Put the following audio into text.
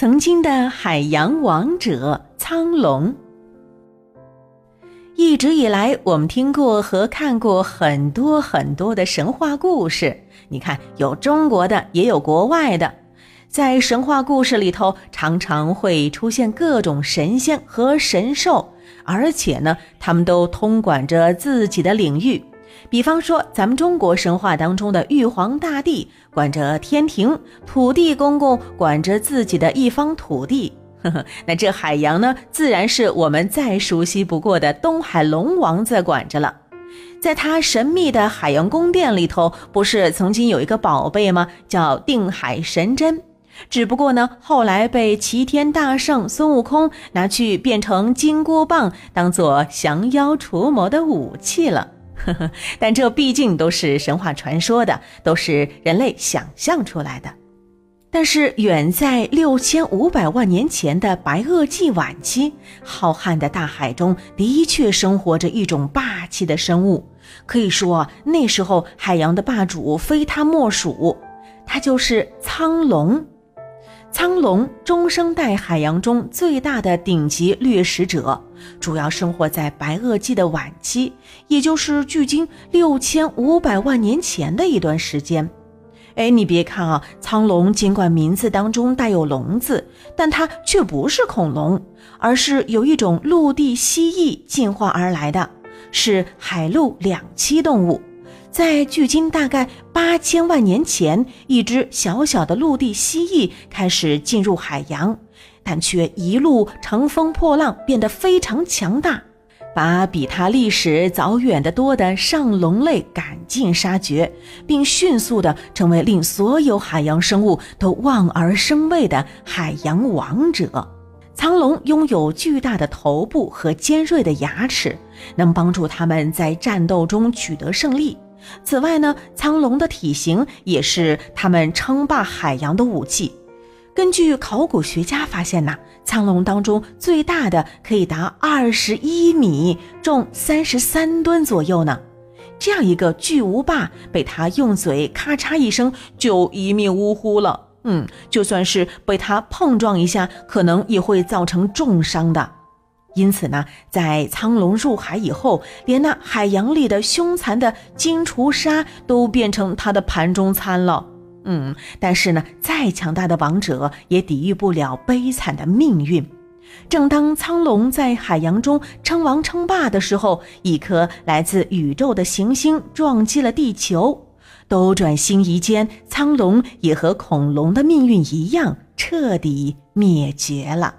曾经的海洋王者苍龙。一直以来，我们听过和看过很多很多的神话故事。你看，有中国的，也有国外的。在神话故事里头，常常会出现各种神仙和神兽，而且呢，他们都通管着自己的领域。比方说，咱们中国神话当中的玉皇大帝管着天庭，土地公公管着自己的一方土地。呵呵，那这海洋呢，自然是我们再熟悉不过的东海龙王在管着了。在他神秘的海洋宫殿里头，不是曾经有一个宝贝吗？叫定海神针。只不过呢，后来被齐天大圣孙悟空拿去变成金箍棒，当做降妖除魔的武器了。呵呵，但这毕竟都是神话传说的，都是人类想象出来的。但是远在六千五百万年前的白垩纪晚期，浩瀚的大海中的确生活着一种霸气的生物。可以说，那时候海洋的霸主非它莫属，它就是苍龙。苍龙中生代海洋中最大的顶级掠食者，主要生活在白垩纪的晚期，也就是距今六千五百万年前的一段时间。哎，你别看啊，苍龙尽管名字当中带有“龙”字，但它却不是恐龙，而是有一种陆地蜥蜴进化而来的，是海陆两栖动物。在距今大概八千万年前，一只小小的陆地蜥蜴开始进入海洋，但却一路乘风破浪，变得非常强大。把比它历史早远得多的上龙类赶尽杀绝，并迅速地成为令所有海洋生物都望而生畏的海洋王者。苍龙拥有巨大的头部和尖锐的牙齿，能帮助它们在战斗中取得胜利。此外呢，苍龙的体型也是它们称霸海洋的武器。根据考古学家发现呐，苍龙当中最大的可以达二十一米，重三十三吨左右呢。这样一个巨无霸，被它用嘴咔嚓一声就一命呜呼了。嗯，就算是被它碰撞一下，可能也会造成重伤的。因此呢，在苍龙入海以后，连那海洋里的凶残的金雏鲨都变成它的盘中餐了。嗯，但是呢，再强大的王者也抵御不了悲惨的命运。正当苍龙在海洋中称王称霸的时候，一颗来自宇宙的行星撞击了地球。斗转星移间，苍龙也和恐龙的命运一样，彻底灭绝了。